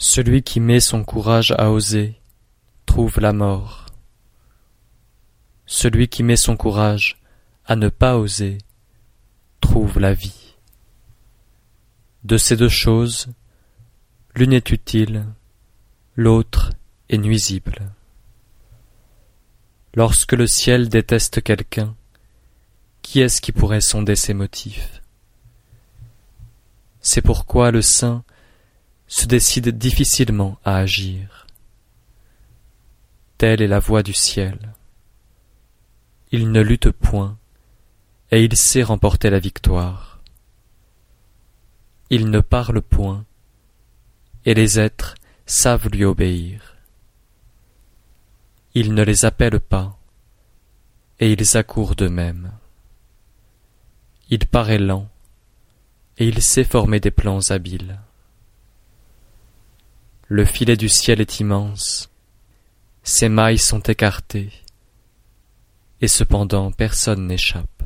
Celui qui met son courage à oser trouve la mort. Celui qui met son courage à ne pas oser trouve la vie. De ces deux choses, l'une est utile, l'autre est nuisible. Lorsque le ciel déteste quelqu'un, qui est-ce qui pourrait sonder ses motifs? C'est pourquoi le saint se décide difficilement à agir. Telle est la voie du ciel. Il ne lutte point, et il sait remporter la victoire. Il ne parle point, et les êtres savent lui obéir. Il ne les appelle pas, et ils accourent d'eux-mêmes. Il paraît lent, et il sait former des plans habiles. Le filet du ciel est immense, ses mailles sont écartées, et cependant personne n'échappe.